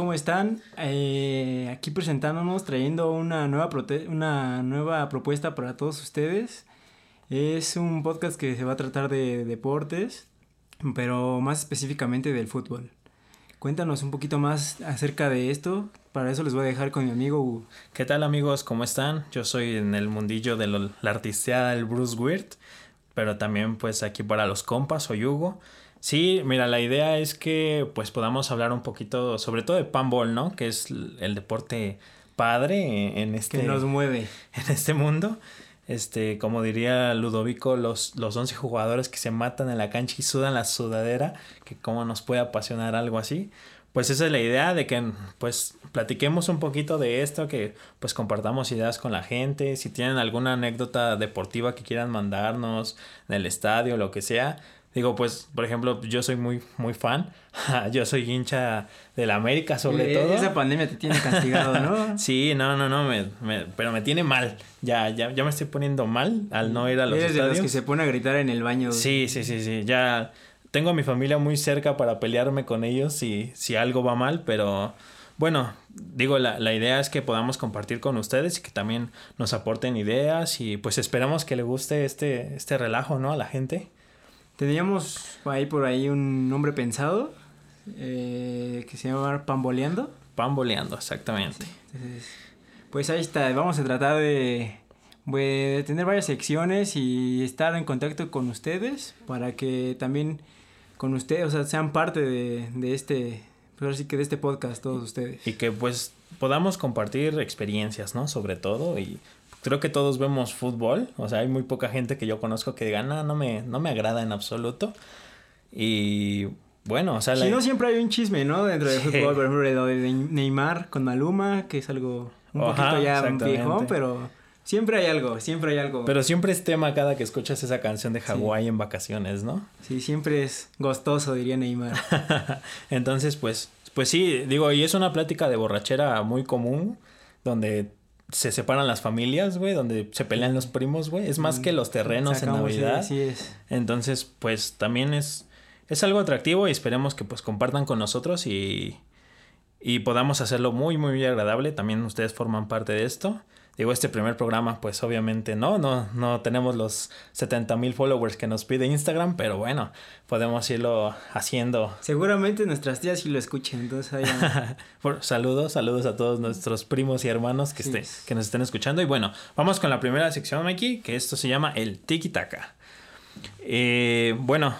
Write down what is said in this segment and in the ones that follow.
¿cómo están? Eh, aquí presentándonos, trayendo una nueva, una nueva propuesta para todos ustedes. Es un podcast que se va a tratar de deportes, pero más específicamente del fútbol. Cuéntanos un poquito más acerca de esto. Para eso les voy a dejar con mi amigo. ¿Qué tal amigos? ¿Cómo están? Yo soy en el mundillo de la artisteada del Bruce Weird, pero también pues aquí para los compas, soy Hugo. Sí, mira, la idea es que pues podamos hablar un poquito sobre todo de panball, ¿no? Que es el deporte padre en este... Que nos mueve. En este mundo. Este, como diría Ludovico, los, los 11 jugadores que se matan en la cancha y sudan la sudadera, que cómo nos puede apasionar algo así. Pues esa es la idea de que pues platiquemos un poquito de esto, que pues compartamos ideas con la gente, si tienen alguna anécdota deportiva que quieran mandarnos en el estadio, lo que sea, Digo, pues, por ejemplo, yo soy muy, muy fan. yo soy hincha de la América, sobre todo. Esa pandemia te tiene castigado, ¿no? sí, no, no, no, me, pero me tiene mal. Ya, ya, ya me estoy poniendo mal al no ir a los Eres de los que se pone a gritar en el baño. Sí, sí, sí, sí. Ya tengo a mi familia muy cerca para pelearme con ellos si, si algo va mal, pero bueno, digo, la, la, idea es que podamos compartir con ustedes y que también nos aporten ideas y pues esperamos que le guste este, este relajo, ¿no? A la gente. Teníamos ahí por ahí un nombre pensado eh, que se llama Pamboleando. Pamboleando, exactamente. pues ahí está, vamos a tratar de, de, tener varias secciones y estar en contacto con ustedes para que también con ustedes, o sea, sean parte de, de este, pues sí que de este podcast todos ustedes. Y que pues podamos compartir experiencias, ¿no? Sobre todo y creo que todos vemos fútbol, o sea, hay muy poca gente que yo conozco que diga, no, no me, no me agrada en absoluto. Y bueno, o sea... Si no, siempre hay un chisme, ¿no? Dentro del fútbol, por ejemplo, de Neymar con Maluma, que es algo un poquito ya viejo, pero... Siempre hay algo, siempre hay algo. Pero siempre es tema cada que escuchas esa canción de Hawái en vacaciones, ¿no? Sí, siempre es gostoso, diría Neymar. Entonces, pues, pues sí, digo, y es una plática de borrachera muy común, donde se separan las familias, güey, donde se pelean los primos, güey. Es más que los terrenos en Navidad. Sí, es. Entonces, pues también es, es algo atractivo y esperemos que pues compartan con nosotros y, y podamos hacerlo muy, muy agradable. También ustedes forman parte de esto. Digo, este primer programa, pues obviamente no, no, no tenemos los 70 mil followers que nos pide Instagram, pero bueno, podemos irlo haciendo. Seguramente nuestras tías sí lo escuchen, entonces saludos, saludos a todos nuestros primos y hermanos que, esté, que nos estén escuchando. Y bueno, vamos con la primera sección, Mikey, que esto se llama el Tiki Taka. Eh, bueno,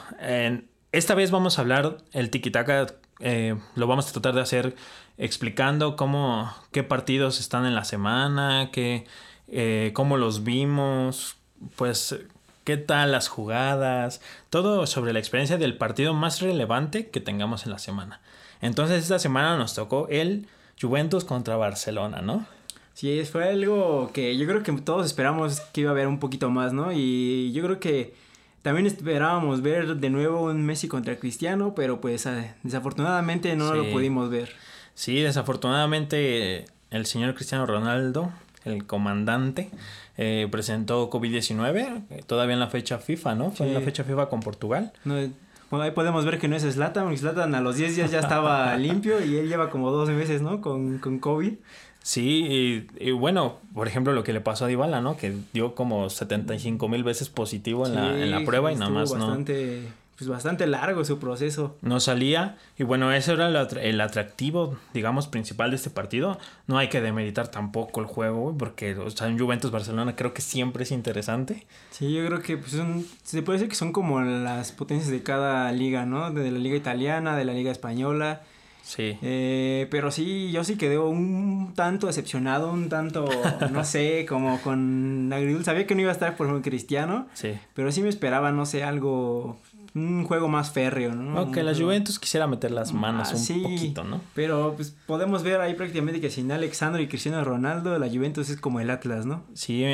esta vez vamos a hablar el Tiki Taka, eh, lo vamos a tratar de hacer explicando cómo, qué partidos están en la semana, qué, eh, cómo los vimos, pues qué tal las jugadas, todo sobre la experiencia del partido más relevante que tengamos en la semana. Entonces esta semana nos tocó el Juventus contra Barcelona, ¿no? Sí, fue algo que yo creo que todos esperamos que iba a haber un poquito más, ¿no? Y yo creo que también esperábamos ver de nuevo un Messi contra Cristiano, pero pues ah, desafortunadamente no lo pudimos ver. Sí, desafortunadamente el señor Cristiano Ronaldo, el comandante, eh, presentó COVID-19, todavía en la fecha FIFA, ¿no? Fue en la fecha FIFA con Portugal. bueno, ahí podemos ver que no es Slatan, porque Slatan a los 10 días ya estaba limpio y él lleva como 12 meses, ¿no? Con, con COVID. Sí, y, bueno, por ejemplo, lo que le pasó a Dybala, ¿no? Que dio como 75 mil veces positivo en, la, en la prueba y nada más, bastante... ¿no? Pues bastante largo su proceso. No salía y bueno, eso era el atractivo, digamos, principal de este partido. No hay que demeritar tampoco el juego, porque o sea, en Juventus Barcelona creo que siempre es interesante. Sí, yo creo que pues son, se puede decir que son como las potencias de cada liga, ¿no? De la liga italiana, de la liga española. Sí. Eh, pero sí, yo sí quedé un tanto decepcionado, un tanto, no sé, como con agridulce. Sabía que no iba a estar, por ejemplo, Cristiano. Sí. Pero sí me esperaba, no sé, algo un juego más férreo, ¿no? Aunque la Juventus quisiera meter las manos ah, un poquito, ¿no? Pero pues podemos ver ahí prácticamente que sin Alexandro y Cristiano Ronaldo, la Juventus es como el Atlas, ¿no? Sí,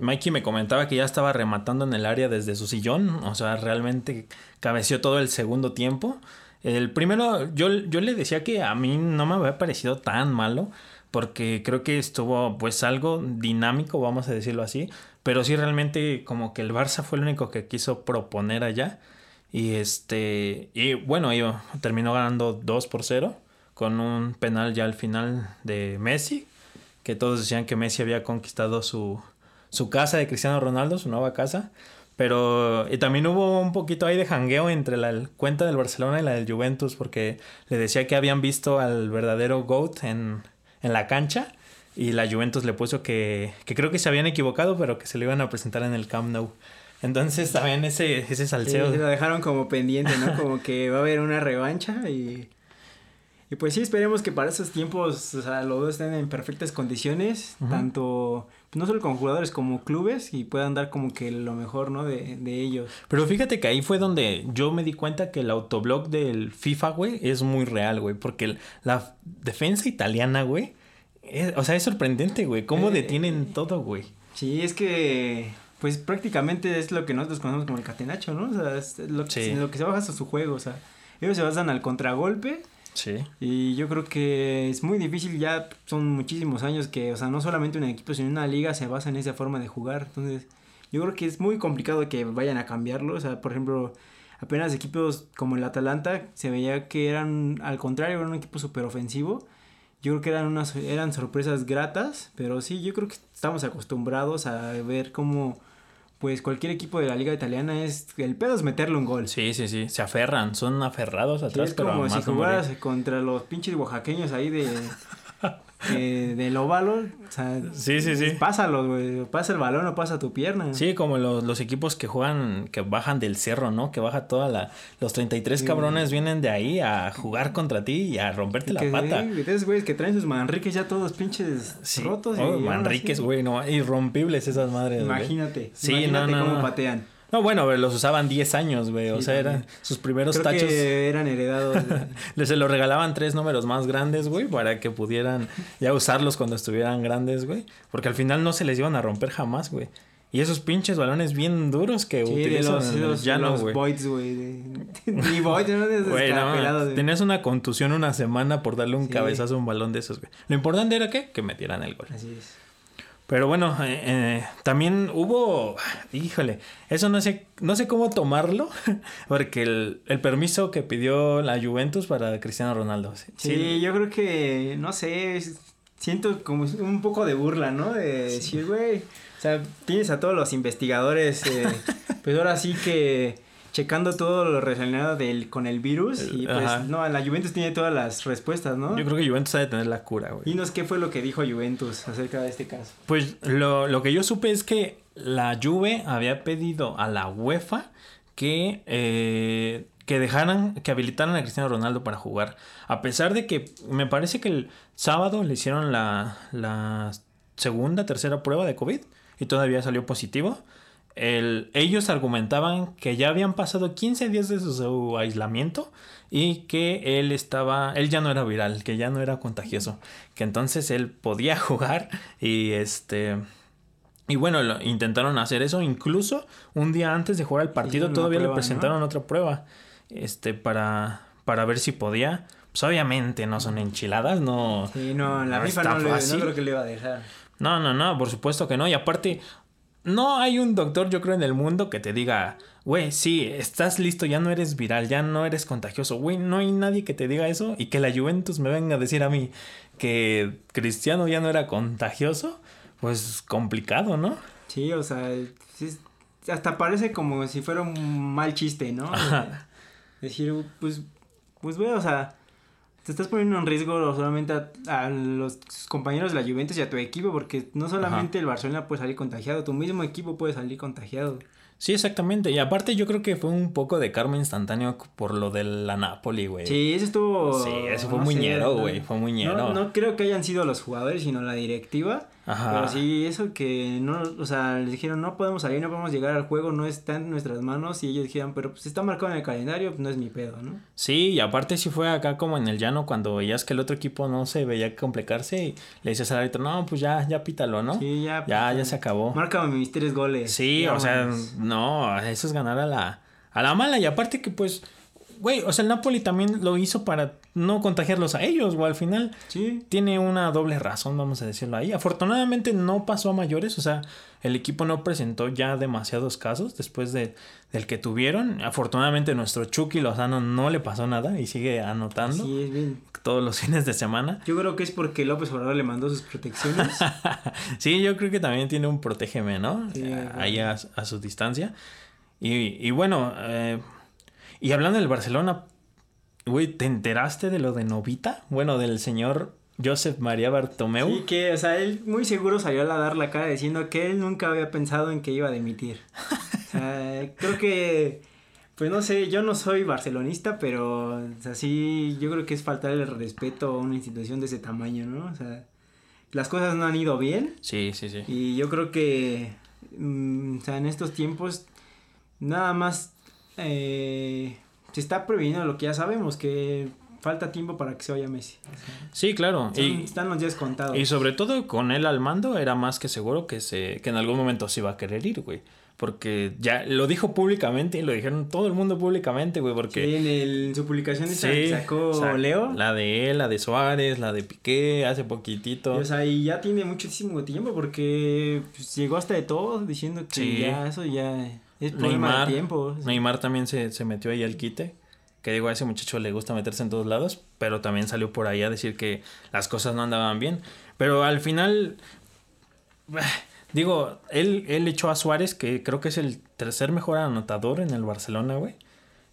Mikey me comentaba que ya estaba rematando en el área desde su sillón, o sea, realmente cabeció todo el segundo tiempo. El primero, yo, yo le decía que a mí no me había parecido tan malo, porque creo que estuvo pues algo dinámico, vamos a decirlo así, pero sí realmente como que el Barça fue el único que quiso proponer allá. Y este. Y bueno, yo terminó ganando 2 por 0 con un penal ya al final de Messi, que todos decían que Messi había conquistado su, su casa de Cristiano Ronaldo, su nueva casa. Pero y también hubo un poquito ahí de jangueo entre la cuenta del Barcelona y la del Juventus, porque le decía que habían visto al verdadero GOAT en, en la cancha. Y la Juventus le puso que, que creo que se habían equivocado, pero que se le iban a presentar en el Camp Nou. Entonces también ese, ese salseo. Sí, lo dejaron como pendiente, ¿no? Como que va a haber una revancha y. Y pues sí, esperemos que para esos tiempos, o sea, los dos estén en perfectas condiciones, tanto, pues, no solo con jugadores como clubes, y puedan dar como que lo mejor, ¿no? De, de ellos. Pero fíjate que ahí fue donde yo me di cuenta que el autoblog del FIFA, güey, es muy real, güey, porque la defensa italiana, güey, es- o sea, es sorprendente, güey, cómo Eh, detienen todo, güey. Sí, es que, pues prácticamente es lo que nosotros conocemos como el catenacho, ¿no? O sea, es lo, Sí. en lo que se basa su juego, o sea, ellos se basan al contragolpe. Sí. Y yo creo que es muy difícil, ya son muchísimos años que, o sea, no solamente un equipo, sino una liga se basa en esa forma de jugar. Entonces, yo creo que es muy complicado que vayan a cambiarlo. O sea, por ejemplo, apenas equipos como el Atalanta se veía que eran, al contrario, eran un equipo súper ofensivo. Yo creo que eran unas, eran sorpresas gratas, pero sí, yo creo que estamos acostumbrados a ver cómo, pues, cualquier equipo de la liga italiana es, el pedo es meterle un gol. Sí, sí, sí, se aferran, son aferrados Sí, atrás, es como si morir. jugaras contra los pinches oaxaqueños ahí de, de del óvalo, o sea, Sí, sí, sí. pásalos, güey, pasa el balón o pasa tu pierna. Sí, como los, los equipos que juegan, que bajan del cerro, ¿no? Que baja toda la... Los 33 cabrones vienen de ahí a jugar contra ti y a romperte la que, pata. sí, güeyes que traen sus manriques ya todos pinches Sí. rotos. y Oh, Manriques, güey, no, irrompibles esas madres, güey. Imagínate, Sí, imagínate no, no, cómo no. patean. No, bueno, los usaban 10 años, güey. o Sí, sea, eran sus primeros Creo tachos. que eran heredados. Les se los regalaban tres números más grandes, güey, para que pudieran ya usarlos cuando estuvieran grandes, güey. Porque al final no se les iban a romper jamás, güey. Y esos pinches balones bien duros que Sí, utilizan los, los, llano, los güey. Voids, güey. de- Ni Voids, no no, tenías una contusión una semana por darle un Sí. cabezazo a un balón de esos, güey. Lo importante era que, que metieran el gol. Así es. Pero bueno, eh, eh, también hubo, híjole, eso no sé, no sé cómo tomarlo, porque el, el permiso que pidió la Juventus para Cristiano Ronaldo. Sí, Sí, yo creo que, no sé, siento como un poco de burla, ¿no? De decir, güey, o sea, tienes a todos los investigadores, eh, pues ahora sí que checando todo lo relacionado del, con el virus y pues, Ajá. no, la Juventus tiene todas las respuestas, ¿no? Yo creo que Juventus ha de tener la cura, güey. Dinos qué fue lo que dijo Juventus acerca de este caso. Pues lo, lo que yo supe es que la Juve había pedido a la UEFA que, eh, que dejaran, que habilitaran a Cristiano Ronaldo para jugar. A pesar de que me parece que el sábado le hicieron la, la segunda, tercera prueba de COVID y todavía salió positivo. El, ellos argumentaban que ya habían pasado 15 días de su, su aislamiento y que él estaba, él ya no era viral, que ya no era contagioso, que entonces él podía jugar y este y bueno, lo- intentaron hacer eso incluso un día antes de jugar el partido todavía le presentaron otra prueba este para para ver si podía. Pues obviamente no son enchiladas, no Sí, no, la no no, le, no creo que le iba a dejar. No, no, no, por supuesto que no. Y aparte, no hay un doctor, yo creo, en el mundo que te diga, güey, sí, estás listo, ya no eres viral, ya no eres contagioso. Güey, no hay nadie que te diga eso y que la Juventus me venga a decir a mí que Cristiano ya no era contagioso. Pues complicado, ¿no? Sí, o sea, es- hasta parece como si fuera un mal chiste, ¿no? Ajá. Decir, pues, pues, güey, o sea, te estás poniendo en riesgo solamente a, a los compañeros de la Juventus y a tu equipo, porque no solamente el Barcelona puede salir contagiado, tu mismo equipo puede salir contagiado. Sí, exactamente. Y aparte yo creo que fue un poco de karma instantáneo por lo de la Napoli, güey. Sí, eso estuvo... Sí, eso fue no muy sé, ñero, no- güey, fue muy ñero. No, no creo que hayan sido los jugadores, sino la directiva. Ajá. Pero sí, eso que no, o sea, les dijeron no podemos salir, no podemos llegar al juego, no está en nuestras manos. Y ellos dijeron, pero pues está marcado en el calendario, pues no es mi pedo, ¿no? Sí, y aparte sí fue acá como en el llano cuando veías que el otro equipo no se veía complicarse y le dices al árbitro, no, pues ya, ya pítalo, ¿no? Sí, ya. Ya, pues, ya se acabó. Márcame mis tres goles. Sí, o sea, no, eso es ganar a la, a la mala. Y aparte que pues güey, o sea, el Napoli también lo hizo para no contagiarlos a ellos, o al final Sí. tiene una doble razón, vamos a decirlo ahí. Afortunadamente no pasó a mayores, o sea, el equipo no presentó ya demasiados casos después de, del que tuvieron. Afortunadamente nuestro Chucky Lozano no le pasó nada y sigue anotando Sí, es bien. todos los fines de semana. Yo creo que es porque López Obrador le mandó sus protecciones. sí, yo creo que también tiene un protégeme, ¿no? Sí, Eh. Ahí a, a su distancia. Y, y bueno, eh, y hablando del Barcelona, güey, ¿te enteraste de lo de Novita? Bueno, del señor Josep María Bartomeu. Sí, que, o sea, él muy seguro salió a dar la cara diciendo que él nunca había pensado en que iba a dimitir. O sea, creo que, pues no sé, yo no soy barcelonista, pero, o sea, sí, yo creo que es faltarle el respeto a una institución de ese tamaño, ¿no? O sea, las cosas no han ido bien Sí, sí, sí. y yo creo que, mm, o sea, en estos tiempos, nada más eh, se está previniendo lo que ya sabemos, que falta tiempo para que se vaya Messi. Sí, claro. son- Y, están los días contados. y sobre todo con él al mando era más que seguro que se que en algún momento se iba a querer ir, güey. Porque ya lo dijo públicamente y lo dijeron todo el mundo públicamente, güey, porque... Sí, en, el- en su publicación Sí, que sacó sa- Leo. La de él, la de Suárez, la de Piqué, hace poquitito. O sea, y ya tiene muchísimo tiempo porque pues, llegó hasta de todo diciendo que Sí. ya eso ya es problema Neymar, de tiempo. Neymar también se, se metió ahí al quite. Que digo, a ese muchacho le gusta meterse en todos lados, pero también salió por ahí a decir que las cosas no andaban bien. Pero al final, digo, él, él echó a Suárez, que creo que es el tercer mejor anotador en el Barcelona, güey.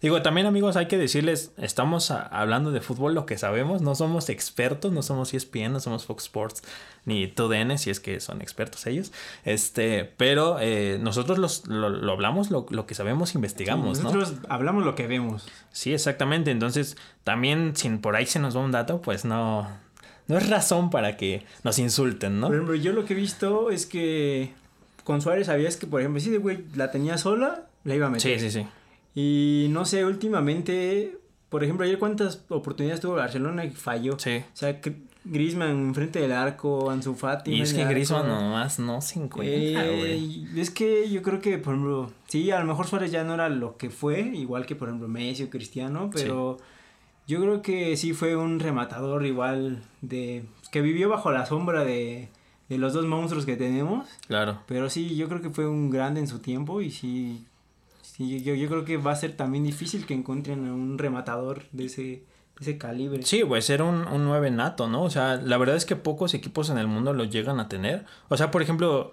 Digo, también amigos, hay que decirles, estamos a- hablando de fútbol lo que sabemos, no somos expertos, no somos ESPN, no somos Fox Sports, ni TUDN, si es que son expertos ellos. Este, pero eh, nosotros los, lo, lo hablamos, lo, lo que sabemos, investigamos, Sí, ¿no? Nosotros hablamos lo que vemos. Sí, exactamente. Entonces, también si por ahí se nos va un dato, pues no, no es razón para que nos insulten, ¿no? Por ejemplo, yo lo que he visto es que con Suárez sabías que, por ejemplo, si de güey la tenía sola, la iba a meter. Sí, sí, sí. Y no sé, últimamente, por ejemplo, ayer cuántas oportunidades tuvo Barcelona y falló. Sí. O sea, que Griezmann enfrente del arco, Ansu Fati. Y es que. Griezmann nomás no se encuentra, Eh, güey. es que yo creo que, por ejemplo, sí, a lo mejor Suárez ya no era lo que fue, igual que, por ejemplo, Messi o Cristiano, pero yo creo que sí fue un rematador igual de... que vivió bajo la sombra de, de los dos monstruos que tenemos, Claro. pero sí, yo creo que fue un grande en su tiempo y sí, sí yo, yo creo que va a ser también difícil que encuentren a un rematador de ese, ese calibre. Sí, pues era un, un 9 nato, ¿no? O sea, la verdad es que pocos equipos en el mundo lo llegan a tener. O sea, por ejemplo,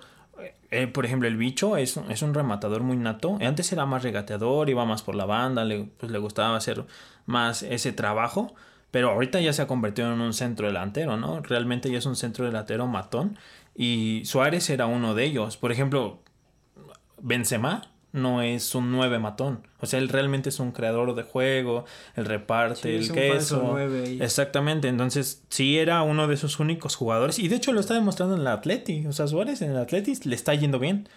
eh, por ejemplo, el bicho es, es un rematador muy nato. Antes era más regateador, iba más por la banda, le, pues, le gustaba hacer más ese trabajo. Pero ahorita ya se ha convertido en un centro delantero, ¿no? Realmente ya es un centro delantero matón. Y Suárez era uno de ellos. Por ejemplo, Benzema no es un 9 matón. O sea, él realmente es un creador de juego, él reparte Sí, el es un queso. Exactamente, entonces sí era uno de esos únicos jugadores. Y de hecho lo está demostrando en el Atleti. O sea, Suárez en el Atleti le está yendo bien.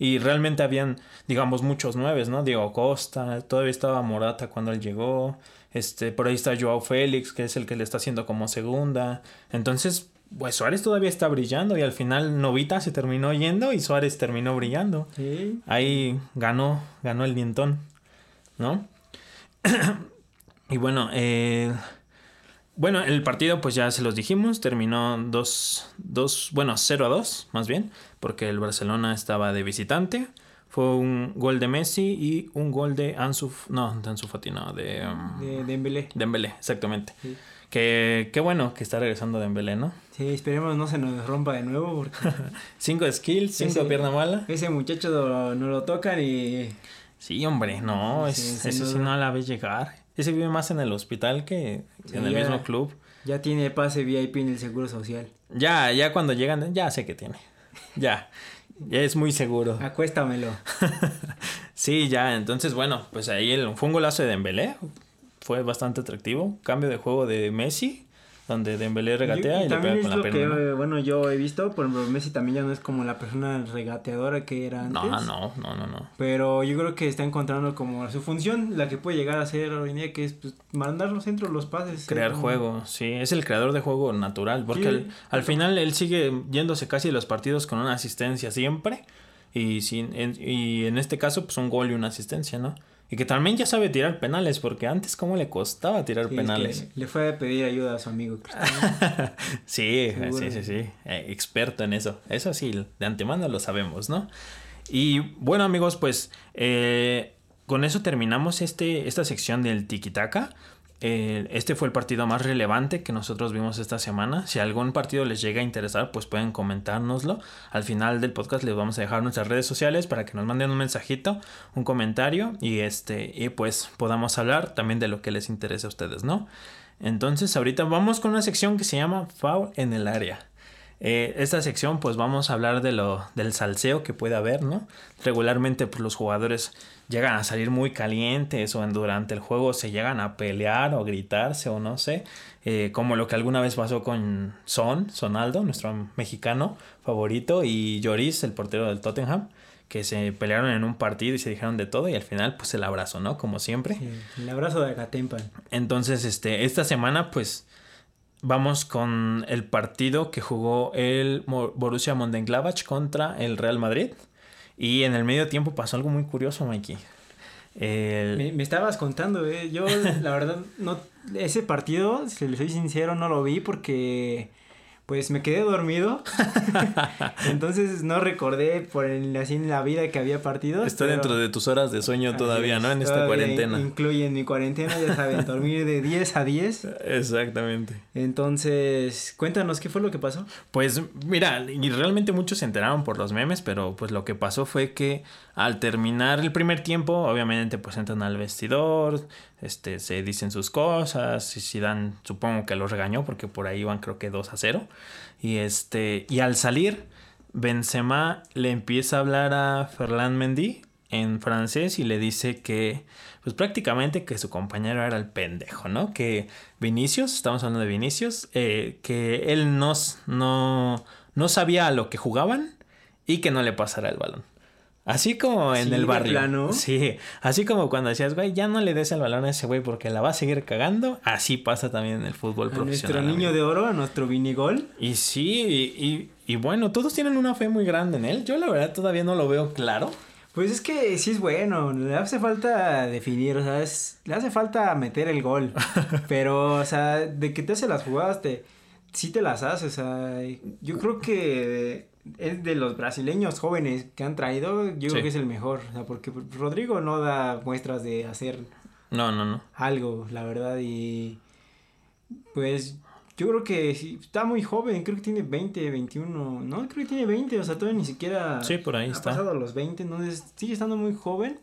Y realmente habían, digamos, muchos nueves, ¿no? Diego Costa, todavía estaba Morata cuando él llegó. Este, por ahí está Joao Félix, que es el que le está haciendo como segunda. Entonces, pues Suárez todavía está brillando y al final Novita se terminó yendo y Suárez terminó brillando. Sí. Ahí ganó, ganó el dientón, ¿no? y bueno, eh, bueno, el partido pues ya se los dijimos, terminó 2, dos, bueno, 0 a 2 más bien, porque el Barcelona estaba de visitante. Fue un gol de Messi y un gol de Ansu, no, de Ansu Fati, no, de, um, De Dembélé. Dembélé, exactamente. Sí. Que, qué bueno que está regresando Dembélé, ¿no? Sí, esperemos no se nos rompa de nuevo porque Cinco skills, cinco Ese- pierna mala. ese muchacho no, no lo tocan y Sí, hombre, no, es, Sí, ese sí no la ves llegar. Ese vive más en el hospital que Sí, en el ya. mismo club. ya tiene pase VIP en el Seguro Social. Ya, ya cuando llegan, ya sé que tiene. Ya, ya es muy seguro. Acuéstamelo. Sí, ya, entonces bueno, pues ahí el, fue un golazo de Dembélé. Fue bastante atractivo. Cambio de juego de Messi, donde Dembélé regatea Y- le pega con la pierna. que, ¿no? eh, bueno, yo he visto, por ejemplo, Messi también ya no es como la persona regateadora que era antes. No, no, no, no, no. Pero yo creo que está encontrando como su función, la que puede llegar a ser hoy en día, que es pues, mandar los centros, los pases. ser Crear juego, sí, es el creador de juego natural, porque Sí. al, al final él sigue yéndose casi los partidos con una asistencia siempre, y, sin, en, y en este caso pues un gol y una asistencia, ¿no? Y que también ya sabe tirar penales, porque antes cómo le costaba tirar penales. Le fue a pedir ayuda a su amigo sí, sí, sí, sí. Eh, experto en eso. Eso sí, de antemano lo sabemos, ¿no? Y bueno, amigos, pues eh, con eso terminamos este, esta sección del tiki-taka. Eh, este fue el partido más relevante que nosotros vimos esta semana. Si algún partido les llega a interesar, pues pueden comentárnoslo. Al final del podcast les vamos a dejar nuestras redes sociales para que nos manden un mensajito, un comentario y este y pues podamos hablar también de lo que les interese a ustedes, ¿no? Entonces ahorita vamos con una sección que se llama Foul en el área. Eh, esta sección pues vamos a hablar de lo, del salseo que puede haber, ¿no? Regularmente pues, los jugadores llegan a salir muy calientes o durante el juego se llegan a pelear o gritarse o no sé, eh, como lo que alguna vez pasó con Son, Sonaldo, nuestro mexicano favorito, y Lloris, el portero del Tottenham que se pelearon en un partido y se dijeron de todo y al final pues el abrazo, ¿no? Como siempre. el abrazo de Agatempan. Entonces, este, esta semana pues vamos con el partido que jugó el Borussia Mönchengladbach contra el Real Madrid. Y en el medio tiempo pasó algo muy curioso, Mikey. Me, me, estabas contando, ¿eh? yo la verdad no ese partido, si le soy sincero, no lo vi porque pues me quedé dormido. Entonces no recordé por el, así en la vida que había partido. Está dentro de tus horas de sueño todavía, ¿no? En esta cuarentena. Incluye en mi cuarentena, ya saben, dormir de 10 a 10. Exactamente. Entonces, cuéntanos qué fue lo que pasó. Pues mira, y realmente muchos se enteraron por los memes, pero pues lo que pasó fue que al terminar el primer tiempo, obviamente pues entran al vestidor, este, se dicen sus cosas, y si dan, supongo que los regañó porque por ahí van creo que 2 a 0. Y este, y al salir, Benzema le empieza a hablar a Ferland Mendy en francés y le dice que, pues prácticamente que su compañero era el pendejo, ¿no? Que Vinicius, estamos hablando de Vinicius, eh, que él no, no, no sabía a lo que jugaban y que no le pasara el balón. Así como en el barrio. Sí, así como cuando decías, güey, ya no le des el balón a ese güey porque la va a seguir cagando. Así pasa también en el fútbol profesional. Nuestro niño de oro, a nuestro vinigol. Y sí, y, y, bueno, todos tienen una fe muy grande en él. Yo la verdad todavía no lo veo claro. Pues es que sí es bueno, le hace falta definir, o sea, le hace falta meter el gol. pero, o sea, de que te hace las jugadas, te, sí te las hace, o sea, yo creo que es de los brasileños jóvenes que han traído, yo creo que es el mejor. O sea, porque Rodrigo no da muestras de hacer no, no, no. algo, la verdad. Y pues yo creo que está muy joven, creo que tiene 20, 21, no, creo que tiene 20, o sea, todavía ni siquiera sí, por ahí ha pasado a los 20, entonces sigue estando muy joven.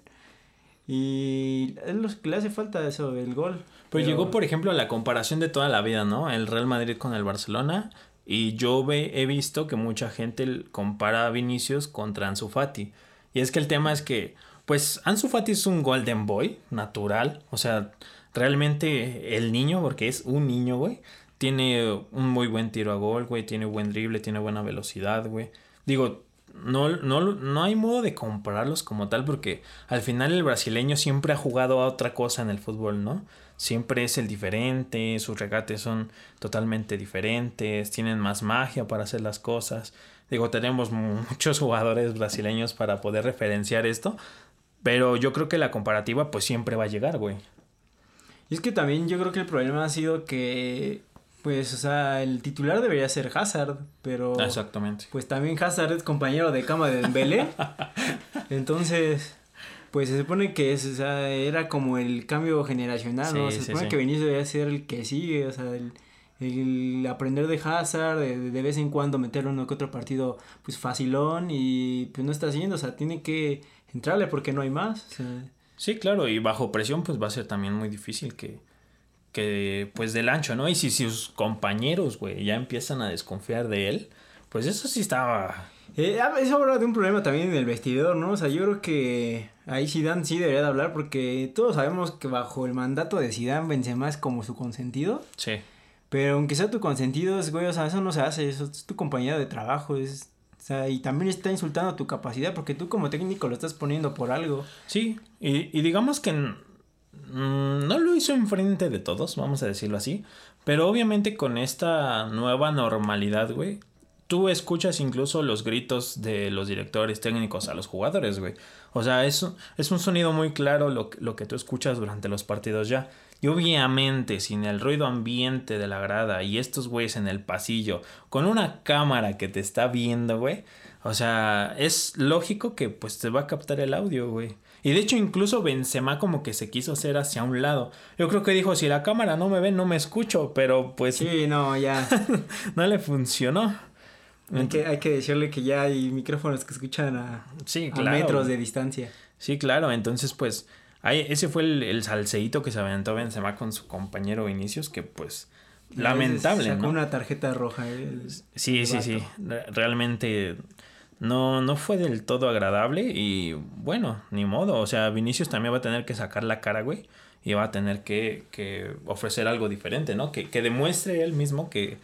Y es lo que le hace falta eso, el gol. Pues llegó, por ejemplo, la comparación de toda la vida, ¿no? El Real Madrid con el Barcelona. Y yo he visto que mucha gente compara a Vinicius contra Ansu Fati. Y es que el tema es que, pues, Ansu Fati es un golden boy, natural. O sea, realmente el niño, porque es un niño, güey, tiene un muy buen tiro a gol, güey, tiene buen drible, tiene buena velocidad, güey. Digo, no, no, no hay modo de compararlos como tal porque al final el brasileño siempre ha jugado a otra cosa en el fútbol, ¿no? Siempre es el diferente, sus regates son totalmente diferentes, tienen más magia para hacer las cosas. Digo, tenemos muchos jugadores brasileños para poder referenciar esto, pero yo creo que la comparativa pues siempre va a llegar, güey. Y es que también yo creo que el problema ha sido que pues, o sea, el titular debería ser Hazard, pero... Exactamente. Pues también Hazard es compañero de cama de Dembélé. Entonces, pues se supone que es, o sea, era como el cambio generacional, ¿no? Se supone que Vinicius debería ser el que sigue, o sea, el, aprender de Hazard, de, de, vez en cuando meter uno que otro partido, pues facilón, y pues no está haciendo, o sea, tiene que entrarle porque no hay más. Sí, claro, y bajo presión, pues va a ser también muy difícil que, que pues del ancho, ¿no? Y si, si sus compañeros, güey, ya empiezan a desconfiar de él, pues eso sí estaba eh, ah, es ahora de un problema también en el vestidor, ¿no? O sea, yo creo que ahí Zidane sí debería de hablar porque todos sabemos que bajo el mandato de Zidane Benzema es como su consentido. Sí. Pero aunque sea tu consentido, es, güey, o sea, eso no se hace, eso es tu compañía de trabajo, es... O sea, y también está insultando tu capacidad porque tú como técnico lo estás poniendo por algo. Sí, y, digamos que mm, no lo hizo enfrente de todos, vamos a decirlo así. Pero obviamente con esta nueva normalidad, güey, tú escuchas incluso los gritos de los directores técnicos a los jugadores, güey. O sea, es, es un sonido muy claro lo, lo que tú escuchas durante los partidos ya. Y obviamente, sin el ruido ambiente de la grada y estos güeyes en el pasillo, con una cámara que te está viendo, güey. O sea, es lógico que pues te va a captar el audio, güey. Y de hecho, incluso Benzema como que se quiso hacer hacia un lado. Yo creo que dijo, si la cámara no me ve, no me escucho. Pero pues... Sí, no, ya. no le funcionó. Hay que, hay que decirle que ya hay micrófonos que escuchan a, sí, a metros de distancia. Sí, claro. Entonces, pues, ahí, ese fue el, el salseíto que se aventó Benzema con su compañero Vinicius, que pues, lamentable, Sacó una tarjeta roja. sí, sí, sí. Realmente no, no fue del todo agradable y bueno, ni modo. O sea, Vinicius también va a tener que sacar la cara, güey. Y va a tener que, que ofrecer algo diferente, ¿no? Que, que demuestre él mismo que,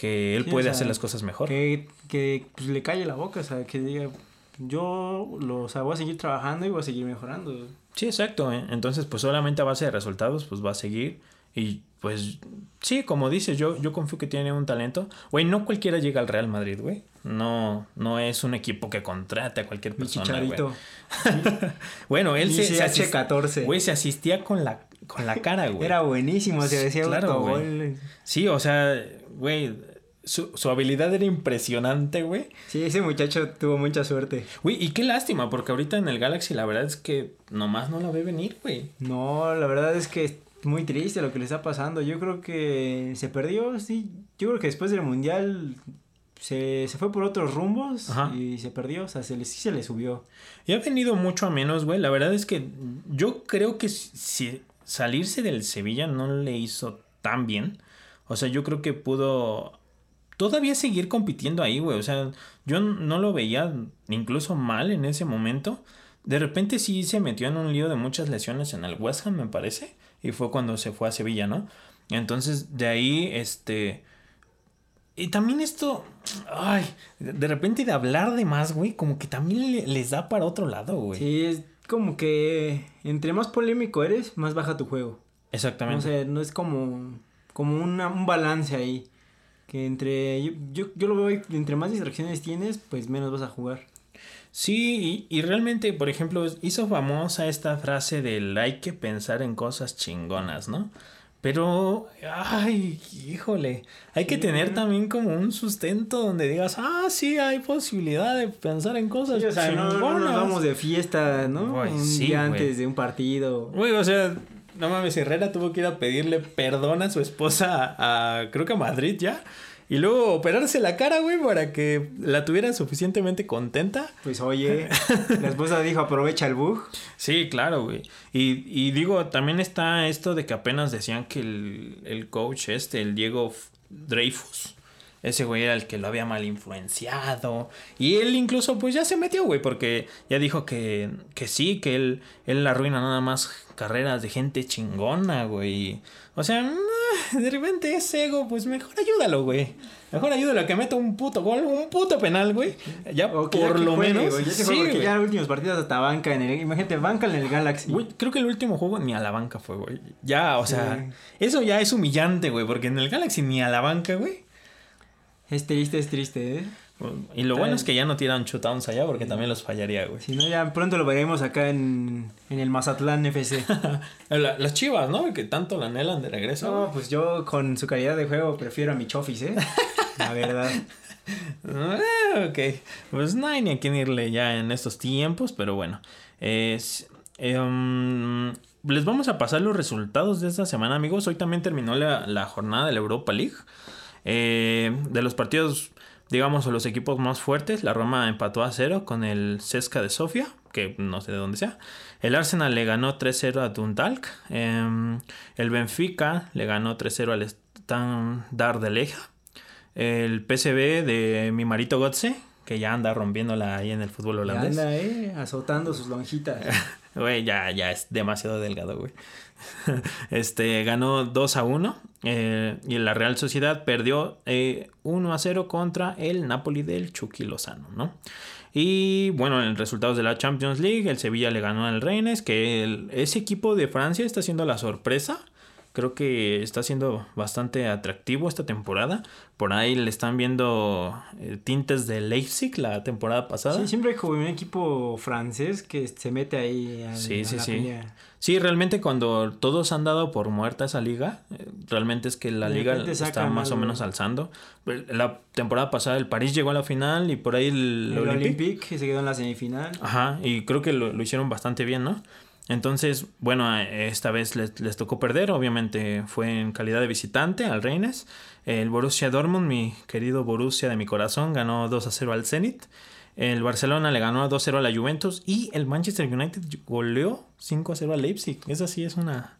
que él puede hacer las cosas mejor. Que, que pues, le calle la boca, o sea, que diga, yo lo, o sea, voy a seguir trabajando y voy a seguir mejorando. Sí, exacto. ¿eh? Entonces, pues solamente a base de resultados, pues va a seguir. Y pues sí, como dices, yo, yo confío que tiene un talento. Güey, no cualquiera llega al Real Madrid, güey. No, no es un equipo que contrate a cualquier persona. Güey. bueno, él se, se 14 Güey, se asistía con la, con la cara, güey. Era buenísimo, se decía claro, güey. Sí, o sea, güey, su, su, habilidad era impresionante, güey. Sí, ese muchacho tuvo mucha suerte. Güey, y qué lástima, porque ahorita en el Galaxy la verdad es que nomás no la ve venir, güey. No, la verdad es que muy triste lo que le está pasando. Yo creo que se perdió, sí. Yo creo que después del mundial se, se fue por otros rumbos y se perdió. O sea, se le, sí se le subió. Y ha venido mucho a menos, güey. La verdad es que yo creo que si salirse del Sevilla no le hizo tan bien. O sea, yo creo que pudo todavía seguir compitiendo ahí, güey. O sea, yo no lo veía incluso mal en ese momento. De repente sí se metió en un lío de muchas lesiones en el West Ham, me parece y fue cuando se fue a Sevilla, ¿no? Entonces, de ahí, este... Y también esto, ay, de repente de hablar de más, güey, como que también les da para otro lado, güey. Sí, es como que entre más polémico eres, más baja tu juego. Exactamente. O sea, no es como, como una, un balance ahí. Que entre, yo, yo, yo lo veo, entre más distracciones tienes, pues menos vas a jugar. Sí, y, realmente, por ejemplo, hizo famosa esta frase del hay que pensar en cosas chingonas, ¿no? Pero, ay, híjole, hay que tener también como un sustento donde digas, ah, sí, hay posibilidad de pensar en cosas chingonas. No, no, vamos de fiesta, ¿no? un día antes de un partido. Güey, o sea, no mames, Herrera tuvo que ir a pedirle perdón a su esposa a creo que a Madrid ya y luego operarse la cara, güey, para que la tuviera suficientemente contenta. Pues oye, la esposa dijo aprovecha el bug. Sí, claro, güey. Y, y digo, también está esto de que apenas decían que el, el coach este, el Diego Dreyfus, ese güey era el que lo había mal influenciado. Y él incluso pues ya se metió, güey, porque ya dijo que, que sí, que él, él arruina nada más carreras de gente chingona, güey. O sea, de repente es ego, pues mejor ayúdalo, güey. Mejor ayúdalo a que meta un puto gol, un puto penal, güey. Ya por lo menos. ya sí, güey. ya los últimos partidos hasta banca en el. Imagínate, banca en el Galaxy. Güey, creo que el último juego ni a la banca fue, güey. Ya, o sea, eso ya es humillante, güey, porque en el Galaxy ni a la banca, güey. Es triste, es triste, ¿eh? Y lo bueno es que ya no tiran shutdowns allá porque también los fallaría, güey. Si no, ya pronto lo veremos acá en, en el Mazatlán FC. las chivas, ¿no? Que tanto la anhelan de regreso. No, pues yo con su calidad de juego prefiero a mi Chofis, ¿eh? La verdad. Ah, ok. Pues no hay ni a quién irle ya en estos tiempos, pero bueno. Es, em, les vamos a pasar los resultados de esta semana, amigos. Hoy también terminó la, la jornada de la Europa League. Eh, de los partidos digamos, los equipos más fuertes. La Roma empató a cero con el Cesca de Sofía, que no sé de dónde sea. El Arsenal le ganó 3-0 a Dundalk. Em, el Benfica le ganó 3-0 al Standard de Leja. El PSV de mi marito Gotze, que ya anda rompiéndola ahí en el fútbol holandés. Ya anda, eh, azotando sus lonjitas. Güey, ya, ya es demasiado delgado, güey. este ganó 2 a 1 eh, y la Real Sociedad perdió 1 eh, a 0 contra el Napoli del Chucky Lozano, ¿no? Y bueno, en resultados de la Champions League, el Sevilla le ganó al Rennes, que ese equipo de Francia está haciendo la sorpresa. Creo que está siendo bastante atractivo esta temporada. Por ahí le están viendo eh, tintes de Leipzig la temporada pasada. Sí, siempre hay como un equipo francés que se mete ahí a, sí, sí, la sí. pelea. Sí, realmente cuando todos han dado por muerta esa liga, eh, realmente es que la De liga está más o menos alzando. La temporada pasada el París llegó a la final y por ahí el, El Olympique Olympique se quedó en la semifinal. Ajá, y creo que lo, lo hicieron bastante bien, ¿no? Entonces, bueno, esta vez les, les tocó perder, obviamente fue en calidad de visitante al Reines. El Borussia Dortmund, mi querido Borussia de mi corazón, ganó 2 a 0 al Zenit. El Barcelona le ganó 2 a 0 a la Juventus y el Manchester United goleó 5 a 0 al Leipzig. Esa sí es una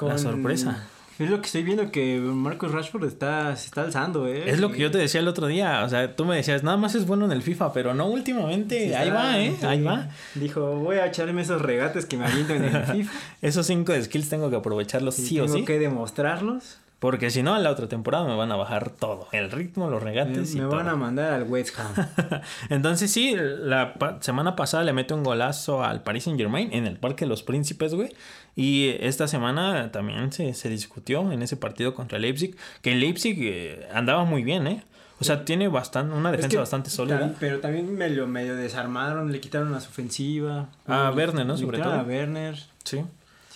la sorpresa. Es lo que estoy viendo que Marcus Rashford está, se está alzando, ¿eh? Es lo que yo te decía el otro día, o sea, tú me decías, nada más es bueno en el FIFA, pero no últimamente, Sí ahí va, ¿eh? sí. Ahí va. Dijo, voy a echarme esos regates que me aviento en el FIFA. Esos cinco skills tengo que aprovecharlos y sí o tengo sí. que demostrarlos. Porque si no, en la otra temporada me van a bajar todo. El ritmo, los Me, regates y me van a mandar al West Ham. Entonces sí, la pa- semana pasada le mete un golazo al Paris Saint Germain en el Parque de los Príncipes, güey. Y esta semana también se, se discutió en ese partido contra Leipzig. Que Leipzig eh, andaba muy bien, ¿eh? O sea, tiene bastante, una defensa Es que bastante sólida. Pero también medio, medio desarmaron, le quitaron su ofensiva. A Werner, ¿no? Sobre todo. A Werner, Sí.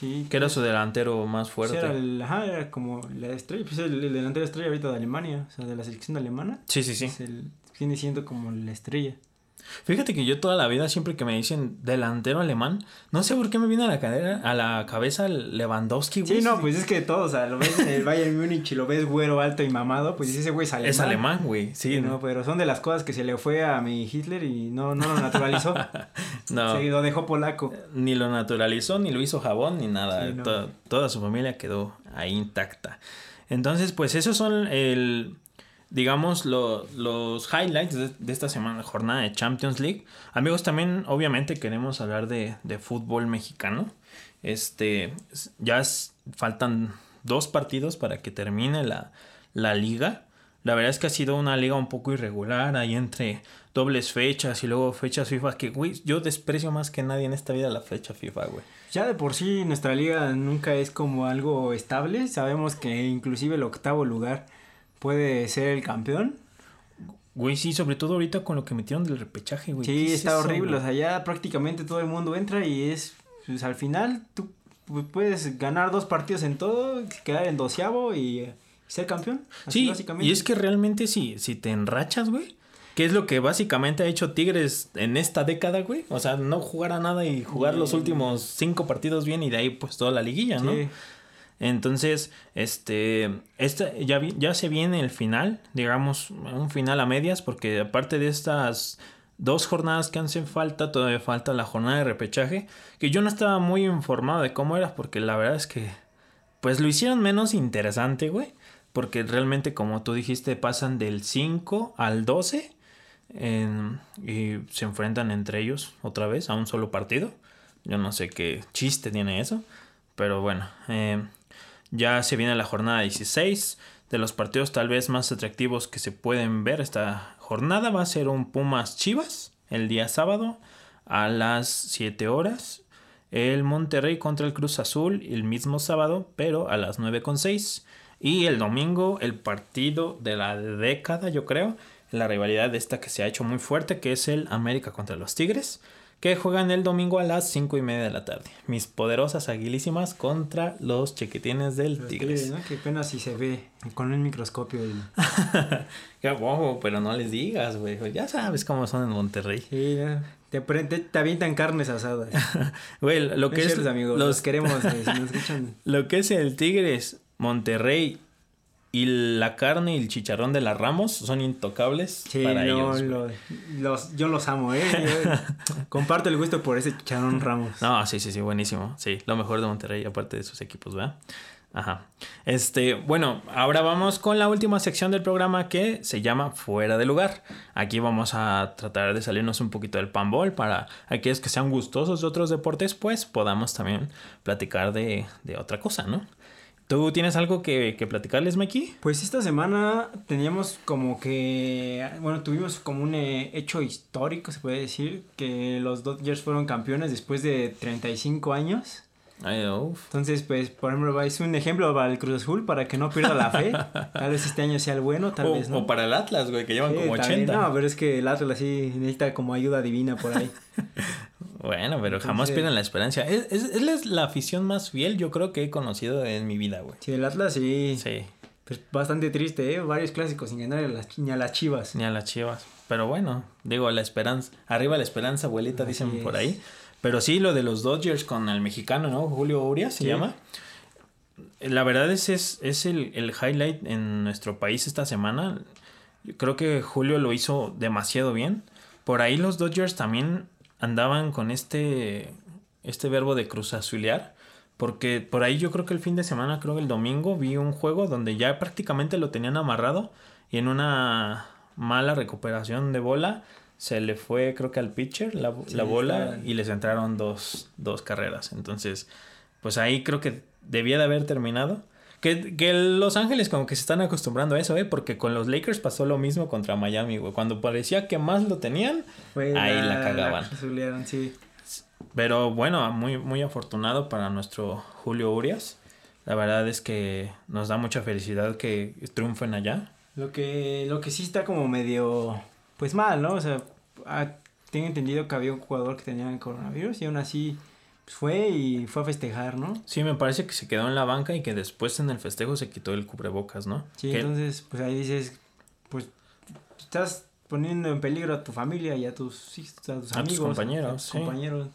Sí. Que era su delantero más Sí, fuerte. era, el- ajá, era como la estrella, pues el, el delantero estrella ahorita de Alemania, o sea, de la selección alemana. Sí, sí, sí. Es el- viene siendo como la estrella. Fíjate que yo toda la vida, siempre que me dicen delantero alemán, no sé por qué me viene a la, cadera, a la cabeza Lewandowski, güey. Sí, no, pues es que todos, o sea, lo ves en el Bayern Múnich y lo ves güero, alto y mamado, pues ese güey es alemán. Es alemán, güey. Sí, Sí, no, pero son de las cosas que se le fue a mi Hitler y no, no lo naturalizó. no. Se lo dejó polaco. Ni lo naturalizó, ni lo hizo jabón, ni nada. Sí, no. To- toda su familia quedó ahí intacta. Entonces, pues esos son el, digamos, lo- los highlights de, esta semana, jornada de Champions League. Amigos, también obviamente queremos hablar de, de fútbol mexicano. Este, ya faltan dos partidos para que termine la, la liga. La verdad es que ha sido una liga un poco irregular, ahí entre dobles fechas y luego fechas FIFA, que, güey, yo desprecio más que nadie en esta vida la fecha FIFA, güey. Ya de por sí nuestra liga nunca es como algo estable. Sabemos que inclusive el octavo lugar puede ser el campeón. Güey, sí, sobre todo ahorita con lo que metieron del repechaje, güey. Sí, ¿qué es está eso, horrible. O sea, ya prácticamente todo el mundo entra y es, pues al final tú pu- puedes ganar dos partidos en todo, quedar en doceavo y ser campeón. Así Sí, básicamente. y es que realmente si, si te enrachas, güey, que es lo que básicamente ha hecho Tigres en esta década, güey. O sea, no jugar a nada y jugar los últimos cinco partidos bien y de ahí pues toda la liguilla, ¿no? Sí. Entonces, este, esta, ya, ya se viene el final, digamos, un final a medias, porque aparte de estas dos jornadas que hacen falta, todavía falta la jornada de repechaje, que yo no estaba muy informado de cómo era, porque la verdad es que, pues lo hicieron menos interesante, güey, porque realmente, como tú dijiste, pasan del 5 al 12 en- y se enfrentan entre ellos otra vez a un solo partido. Yo no sé qué chiste tiene eso, pero bueno, eh, ya se viene la jornada 16. De los partidos tal vez más atractivos que se pueden ver esta jornada va a ser un Pumas Chivas el día sábado a las 7 horas. El Monterrey contra el Cruz Azul el mismo sábado, pero a las 9.6. Y el domingo el partido de la década, yo creo. La rivalidad esta que se ha hecho muy fuerte, que es el América contra los Tigres que juegan el domingo a las 5 y media de la tarde. Mis poderosas aguilísimas contra los chiquitines del Tigres. Tigres, ¿no? Qué pena si se ve con un microscopio. el- Qué bobo, pero no les digas, güey. Ya sabes cómo son en Monterrey. Sí, ¿no? te, te, te avientan carnes asadas. Güey, lo que Es es amigos, los, los, queremos, eh, si nos escuchan. lo que es el Tigres, Monterrey y la carne y el chicharrón de la Ramos son intocables Sí, para no, ellos. los, yo los amo, ¿eh? Comparto el gusto por ese Charón Ramos. No, sí, sí, sí, buenísimo. Sí, lo mejor de Monterrey, aparte de sus equipos, ¿verdad? Ajá. Este, bueno, ahora vamos con la última sección del programa que se llama Fuera de lugar. Aquí vamos a tratar de salirnos un poquito del panball para aquellos que sean gustosos de otros deportes, pues podamos también platicar de, de otra cosa, ¿no? ¿Tú tienes algo que, que platicarles, Mikey? Pues esta semana teníamos como que, bueno, tuvimos como un eh, hecho histórico, se puede decir, que los Dodgers fueron campeones después de 35 años. Entonces, pues, por ejemplo, es un ejemplo para el Cruz Azul para que no pierda la fe. Tal vez este año sea el bueno, tal vez no. O para el Atlas, güey, que llevan como 80. No, pero es que el Atlas sí necesita como ayuda divina por ahí. bueno, pero jamás pierdan la esperanza. Es, es, la, afición más fiel, yo creo, que he conocido en mi vida, güey. Sí, el Atlas sí. Sí. Pues bastante triste, ¿eh? Varios clásicos sin ganar ni a las chivas. Ni a las chivas. Pero bueno, digo, la esperanza. Arriba la esperanza, abuelita, dicen por ahí. Pero sí, lo de los Dodgers con el mexicano, ¿no? Julio Urias se llama. La verdad es, es, es el, el, highlight en nuestro país esta semana. Yo creo que Julio lo hizo demasiado bien. Por ahí los Dodgers también andaban con este, este verbo de cruzazulear. Porque por ahí yo creo que el fin de semana, creo que el domingo, vi un juego donde ya prácticamente lo tenían amarrado. Y en una mala recuperación de bola, se le fue creo que al pitcher la, bola y les entraron dos, carreras. Entonces, pues ahí creo que debía de haber terminado. Que, que, Los Ángeles como que se están acostumbrando a eso, ¿eh? Porque con los Lakers pasó lo mismo contra Miami, güey. Cuando parecía que más lo tenían, ahí la, cagaban. Pero bueno, muy, muy afortunado para nuestro Julio Urias. La verdad es que nos da mucha felicidad que triunfen allá. Lo que, lo que sí está como medio pues mal, ¿no? O sea, ah, tengo entendido que había un jugador que tenía el coronavirus y aún así pues, fue y fue a festejar, ¿no? Sí, me parece que se quedó en la banca y que después en el festejo se quitó el cubrebocas, ¿no? Sí, entonces, pues ahí dices, pues estás poniendo en peligro a tu familia y a tus, a tus amigos. compañeros. sí. compañeros.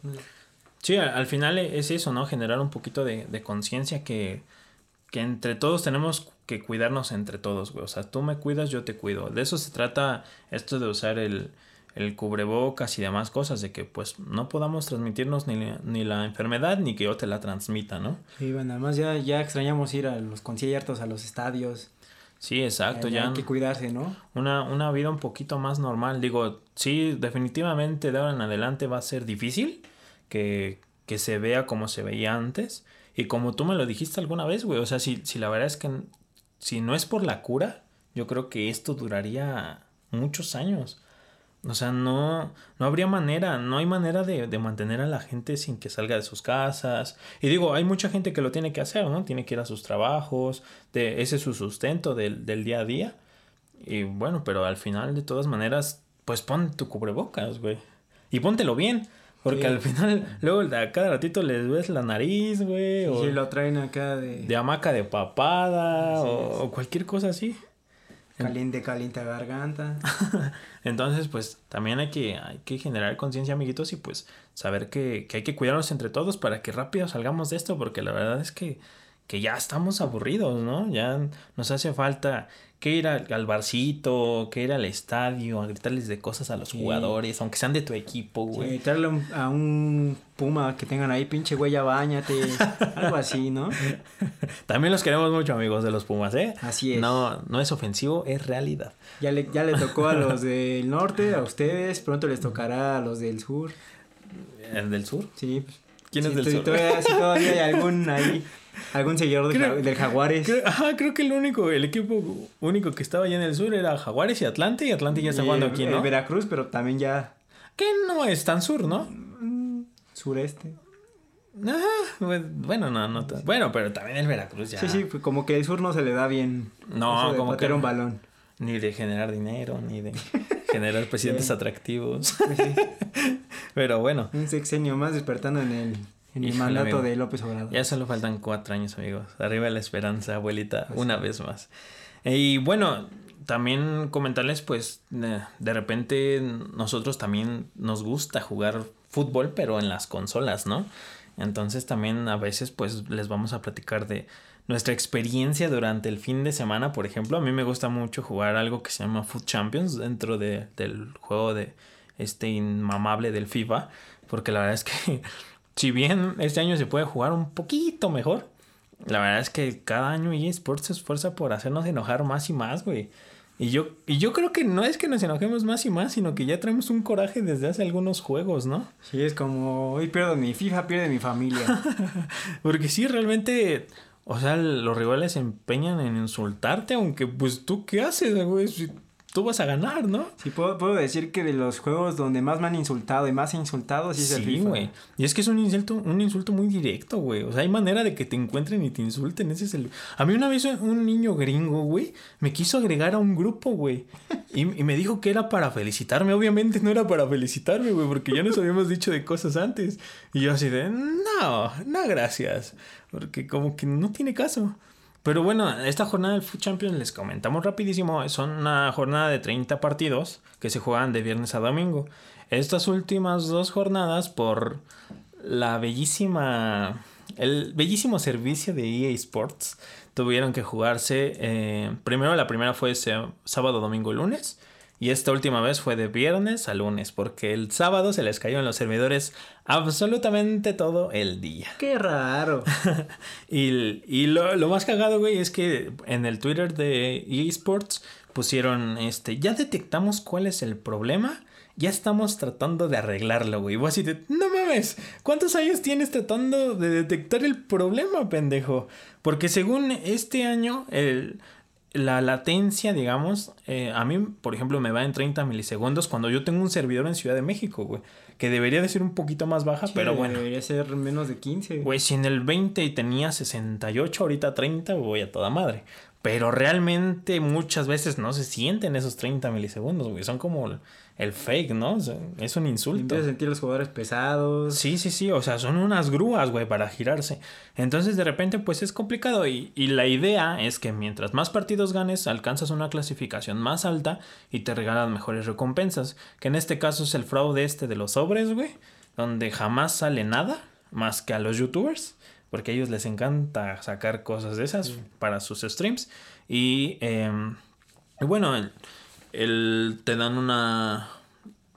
Sí, al, final es eso, ¿no? Generar un poquito de, de conciencia que, que entre todos tenemos que cuidarnos entre todos, güey. O sea, tú me cuidas, yo te cuido. De eso se trata esto de usar el, el cubrebocas y demás cosas, de que pues no podamos transmitirnos ni, ni la enfermedad ni que yo te la transmita, ¿no? Sí, bueno, además ya, ya extrañamos ir a los conciertos, a los estadios. Sí, exacto, ya. Hay que cuidarse, ¿no? Una, una vida un poquito más normal. Digo, sí, definitivamente de ahora en adelante va a ser difícil que, que se vea como se veía antes. Y como tú me lo dijiste alguna vez, güey, o sea, si, si la verdad es que si no es por la cura, yo creo que esto duraría muchos años. O sea, no, no habría manera, no hay manera de, de, mantener a la gente sin que salga de sus casas. Y digo, hay mucha gente que lo tiene que hacer, ¿no? Tiene que ir a sus trabajos, de, ese es su sustento del, del día a día. Y bueno, pero al final, de todas maneras, pues pon tu cubrebocas, güey. Y póntelo bien. Porque al final, luego a cada ratito les ves la nariz, güey. o lo traen acá de... De hamaca de papada o, cualquier cosa así. Caliente, caliente garganta. Entonces, pues también hay que, hay que generar conciencia, amiguitos, y pues saber que, que hay que cuidarnos entre todos para que rápido salgamos de esto, porque la verdad es que que ya estamos aburridos, ¿no? Ya nos hace falta que ir al, barcito, que ir al estadio, a gritarles de cosas a los jugadores, aunque sean de tu equipo, güey. Sí, gritarle a un puma que tengan ahí, pinche güey, ya bañate, algo así, ¿no? También los queremos mucho, amigos de los pumas, ¿eh? Así es. No, no es ofensivo, es realidad. Ya le, ya le tocó a los del norte, a ustedes, pronto les tocará a los del sur. ¿El del sur? Sí. ¿Quién es del sur? Todavía, todavía hay algún ahí ¿Algún seguidor del Jaguares? Creo, ajá, creo que el único, el equipo único que estaba allá en el sur era Jaguares y Atlante, y Atlante ya está jugando aquí, ¿no? Veracruz, pero también ya. Que no es tan sur, ¿no? Mm, sureste. Ajá, bueno, no, no. Bueno, pero también el Veracruz ya. Sí, sí, como que el sur no se le da bien. No, como que. un balón. Ni de generar dinero, ni de generar presidentes atractivos. Pero bueno. Un sexenio más despertando en el en el mandato de López Obrador. Ya solo faltan cuatro años, amigos. Arriba la esperanza, abuelita, una vez más. Y bueno, también comentarles, pues, de repente nosotros también nos gusta jugar fútbol, pero en las consolas, ¿no? Entonces también a veces, pues, les vamos a platicar de nuestra experiencia durante el fin de semana, por ejemplo. A mí me gusta mucho jugar algo que se llama Foot Champions dentro de, del juego de este inmamable del FIFA, porque la verdad es que si bien este año se puede jugar un poquito mejor, la verdad es que cada año eSports se esfuerza por hacernos enojar más y más, güey. Y yo, y yo creo que no es que nos enojemos más y más, sino que ya traemos un coraje desde hace algunos juegos, ¿no? Sí, es como, hoy pierdo mi FIFA, pierde mi familia. Porque sí, realmente, o sea, los rivales se empeñan en insultarte, aunque pues tú qué haces, güey tú vas a ganar, ¿no? Sí, puedo, puedo decir que de los juegos donde más me han insultado y más insultado, sí es el FIFA. güey. Y es que es un insulto, un insulto muy directo, güey. O sea, hay manera de que te encuentren y te insulten. Ese es el. A mí una vez un niño gringo, güey, me quiso agregar a un grupo, güey. Y, y me dijo que era para felicitarme. Obviamente no era para felicitarme, güey, porque ya nos habíamos dicho de cosas antes. Y yo así de, no, no, gracias. Porque como que no tiene caso. Pero bueno, esta jornada del Food Champions les comentamos rapidísimo. Son una jornada de 30 partidos que se juegan de viernes a domingo. Estas últimas dos jornadas por la bellísima... El bellísimo servicio de EA Sports tuvieron que jugarse. Eh, primero la primera fue sábado, domingo, lunes. Y esta última vez fue de viernes a lunes, porque el sábado se les cayó en los servidores absolutamente todo el día. Qué raro. y, lo, más cagado, güey, es que en el Twitter de eSports pusieron, este, ya detectamos cuál es el problema, ya estamos tratando de arreglarlo, güey. Y vos así de, no mames, ¿cuántos años tienes tratando de detectar el problema, pendejo? Porque según este año, el la latencia, digamos, eh, a mí, por ejemplo, me va en 30 milisegundos cuando yo tengo un servidor en Ciudad de México, güey. Que debería de ser un poquito más baja, pero bueno. Debería ser menos de 15. Güey, si en el 20 tenía 68, ahorita 30, voy a toda madre. Pero realmente muchas veces no se sienten esos 30 milisegundos, güey. Son como el fake, ¿no? es un insulto. Empieza a sentir los jugadores pesados. Sí, sí, sí. O sea, son unas grúas, güey, para girarse. Entonces, de repente, pues es complicado. Y, y la idea es que mientras más partidos ganes, alcanzas una clasificación más alta y te regalan mejores recompensas. Que en este caso es el fraude este de los sobres, güey. Donde jamás sale nada más que a los youtubers porque a ellos les encanta sacar cosas de esas para sus streams. Y, em, bueno, el, te dan una,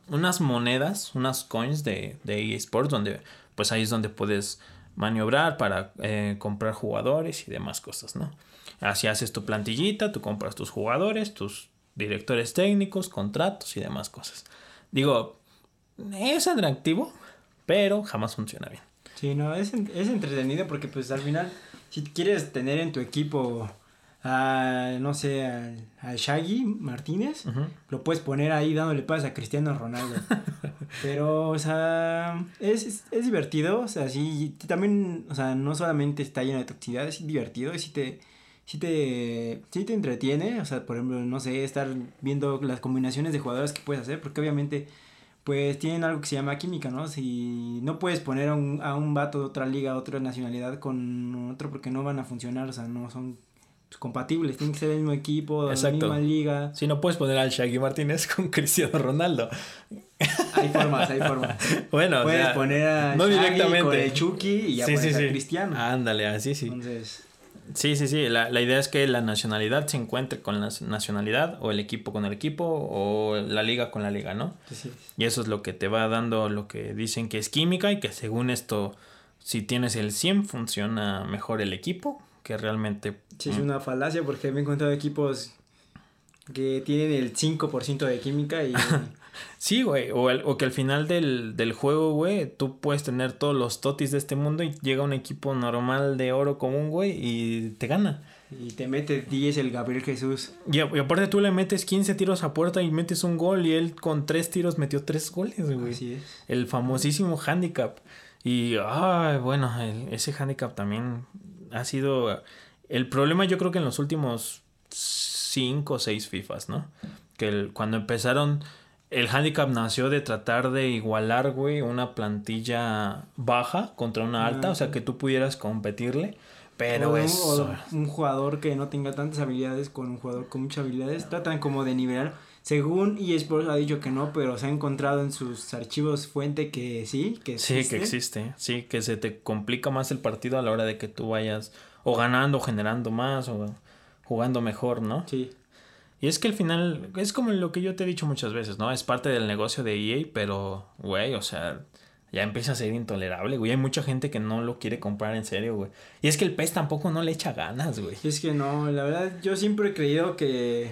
unas monedas, unas coins de, de eSports, donde pues ahí es donde puedes maniobrar para eh, comprar jugadores y demás cosas, ¿no? Así haces tu plantillita, tú compras tus jugadores, tus directores técnicos, contratos y demás cosas. Digo, es atractivo, pero jamás funciona bien. Sí, no, es, es entretenido porque pues al final, si quieres tener en tu equipo a, no sé, al, Shaggy Martínez, lo puedes poner ahí dándole paz a Cristiano Ronaldo. Pero, o sea, es, es, divertido, o sea, sí, también, o sea, no solamente está lleno de toxicidad, es divertido, y si te, si te, si te entretiene, o sea, por ejemplo, no sé, estar viendo las combinaciones de jugadores que puedes hacer, porque obviamente pues tienen algo que se llama química, ¿no? Si no puedes poner a un, a un vato de otra liga, otra nacionalidad con otro porque no van a funcionar, o sea, no son compatibles, tienen que ser del mismo equipo, de la misma liga. Si no puedes poner al Shaggy Martínez con Cristiano Ronaldo. Hay formas, hay formas. Bueno, puedes poner a no Shaggy directamente. con el Chucky y ya sí, sí, sí. Cristiano. Ándale, así sí. Entonces Sí, sí, sí. La, idea es que la nacionalidad se encuentre con la nacionalidad, o el equipo con el equipo, o la liga con la liga, ¿no? Sí, Y eso es lo que te va dando lo que dicen que es química y que según esto, si tienes el 100, funciona mejor el equipo, que realmente... Sí, es una falacia porque me he encontrado equipos que tienen el 5% de química y Sí, güey. O, o, que al final del, del juego, güey, tú puedes tener todos los totis de este mundo y llega un equipo normal de oro común, güey, y te gana. Y te mete 10 el Gabriel Jesús. Y, aparte tú le metes 15 tiros a puerta y metes un gol y él con 3 tiros metió 3 goles, güey. Así es. El famosísimo handicap. Y, ah, bueno, ese handicap también ha sido... El problema yo creo que en los últimos 5 o 6 FIFAs, ¿no? Que el, cuando empezaron el handicap nació de tratar de igualar, güey, una plantilla baja contra una alta, o sea, que tú pudieras competirle. Pero es... un jugador que no tenga tantas habilidades con un jugador con muchas habilidades, tratan como de nivelar. Según eSports ha dicho que no, pero se ha encontrado en sus archivos fuente que sí, que existe. Sí, que existe. Sí, que se te complica más el partido a la hora de que tú vayas o ganando, o generando más, o jugando mejor, ¿no? Sí. Y es que al final, es como lo que yo te he dicho muchas veces, ¿no? Es parte del negocio de EA, pero, güey, o sea, ya empieza a ser intolerable, güey. Hay mucha gente que no lo quiere comprar en serio, güey. Y es que el pez tampoco no le echa ganas, güey. Es que no, la verdad, yo siempre he creído que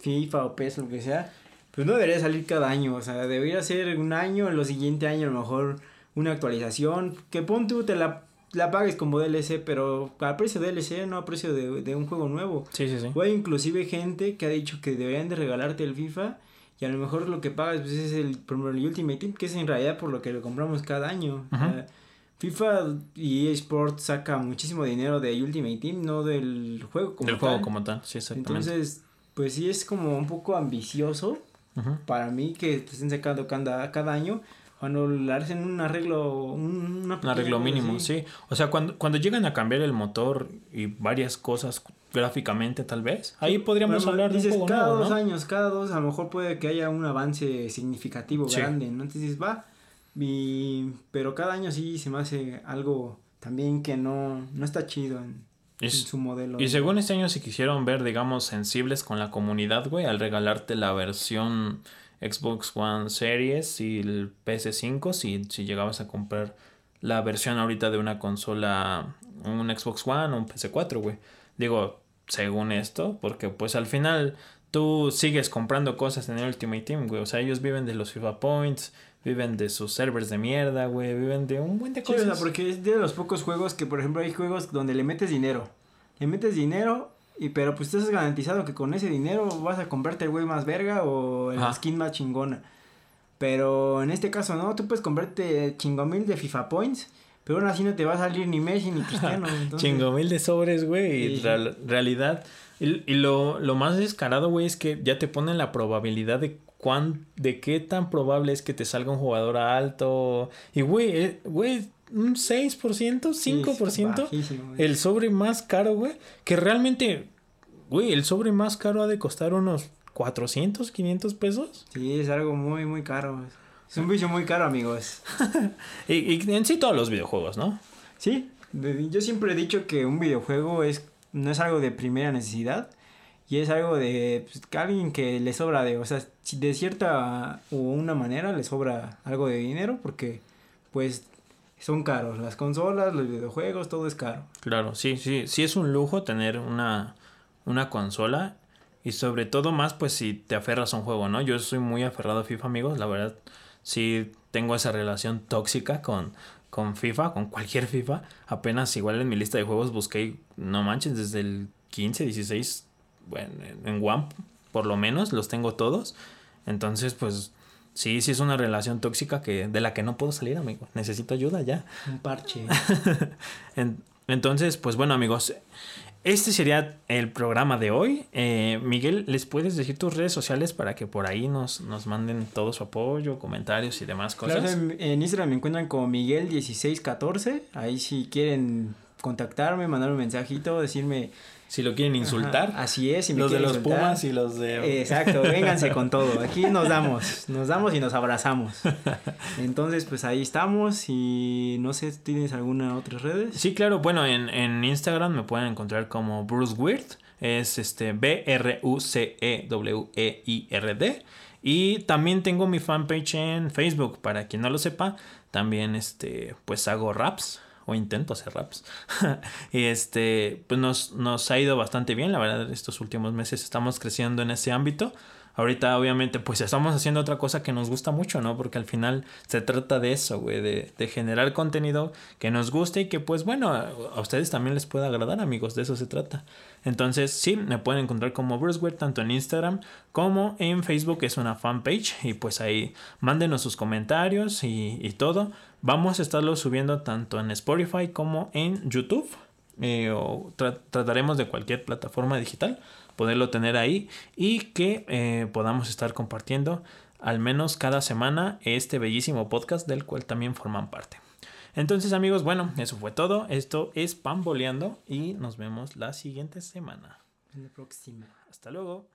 FIFA o PES, lo que sea, pues no debería salir cada año. O sea, debería ser un año, el siguiente año a lo mejor una actualización. Que pon tú, te la la pagues como DLC, pero a precio de DLC, no a precio de, de un juego nuevo. Sí, sí, sí. O hay inclusive gente que ha dicho que deberían de regalarte el FIFA y a lo mejor lo que pagas pues, es el, el Ultimate Team, que es en realidad por lo que lo compramos cada año. O FIFA y EA Sports saca muchísimo dinero de Ultimate Team, no del juego como El juego tal. como tal, sí, exactamente. Entonces, pues sí es como un poco ambicioso para mí que estén sacando cada, cada año cuando le hacen un arreglo, un, una Un arreglo mínimo, sí. O sea, cuando, cuando llegan a cambiar el motor y varias cosas gráficamente, tal vez, ahí podríamos hablar de un dices, juego cada nuevo, dos ¿no? años, cada dos, a lo mejor puede que haya un avance significativo, Sí. grande, ¿no? Entonces dices, va, y- pero cada año sí se me hace algo también que no, no está chido en, Y, en s- su modelo. y según este año se quisieron ver, digamos, sensibles con la comunidad, güey, al regalarte la versión Xbox One Series y el PS5 si, si llegabas a comprar la versión ahorita de una consola, un Xbox One o un PS4, güey. Digo, según esto, porque pues al final tú sigues comprando cosas en el Ultimate Team, güey. O sea, ellos viven de los FIFA Points, viven de sus servers de mierda, güey, viven de un buen de Sí, o cosas. sea, porque es de los pocos juegos que, por ejemplo, hay juegos donde le metes dinero. Le metes dinero, y pero pues estás garantizado que con ese dinero vas a comprarte el güey más verga o la Ajá. skin más chingona. Pero en este caso no, tú puedes comprarte chingomil de FIFA Points, pero aún así no te va a salir ni Messi ni Cristiano. entonces- Chingo mil de sobres, güey. Y Sí. real- realidad. Y, y lo, lo más descarado, güey, es que ya te ponen la probabilidad de cuán, de qué tan probable es que te salga un jugador alto. Y, güey, eh, güey, un 6%, Sí, 5%. bajísimo, güey. el sobre más caro, güey. Que realmente, güey, el sobre más caro ha de costar unos 400, 500 pesos. Sí, es algo muy, muy caro. Es un vicio muy caro, amigos. Y, y en sí todos los videojuegos, ¿no? Sí, yo siempre he dicho que un videojuego es no es algo de primera necesidad y es algo de pues, alguien que le sobra de, o sea, de cierta o una manera le sobra algo de dinero porque pues son caros, las consolas, los videojuegos, todo es caro. Claro, sí, sí, sí es un lujo tener una, una consola y sobre todo más pues si te aferras a un juego, ¿no? Yo soy muy aferrado a FIFA, amigos, la verdad, sí tengo esa relación tóxica con, con FIFA, con cualquier FIFA, apenas igual en mi lista de juegos busqué, no manches, desde el 15, 16, bueno, en- One por lo menos, los tengo todos, entonces pues... Sí, sí es una relación tóxica que de la que no puedo salir, amigo. Necesito ayuda ya. Un parche. En- entonces, pues bueno amigos, este sería el programa de hoy. Eh, Miguel, ¿les puedes decir tus redes sociales para que por ahí nos, nos manden todo su apoyo, comentarios y demás Claro, cosas? en, en Instagram me encuentran como Miguel1614, ahí si quieren contactarme, mandar un mensajito, decirme Si lo quieren insultar, Ajá, así es, si me los de los insultar. Pumas y los de... Exacto, vénganse con todo. Aquí nos damos, nos damos y nos abrazamos. Entonces, pues ahí estamos y no sé, ¿tienes alguna otra redes? Sí, claro, bueno, en, en Instagram me pueden encontrar como Bruce Weird, es este B-R-U-C-E-W-E-I-R-D. Y también tengo mi fanpage en Facebook, para quien no lo sepa, también este, pues hago raps o intento hacer raps. y este, pues nos, nos ha ido bastante bien, la verdad, estos últimos meses estamos creciendo en ese ámbito. Ahorita, obviamente, pues estamos haciendo otra cosa que nos gusta mucho, ¿no? Porque al final se trata de eso, güey, de, generar contenido que nos guste y que, pues bueno, a, ustedes también les pueda agradar, amigos, de eso se trata. Entonces, sí, me pueden encontrar como Bruce Weir, tanto en Instagram como en Facebook, es una fanpage, y pues ahí mándenos sus comentarios y, todo. Vamos a estarlo subiendo tanto en Spotify como en YouTube. eh, o tra- trataremos de cualquier plataforma digital poderlo tener ahí y que eh, podamos estar compartiendo al menos cada semana este bellísimo podcast del cual también forman parte. Entonces amigos, bueno, eso fue todo. Esto es Pamboleando y nos vemos la siguiente semana. En la próxima. Hasta luego.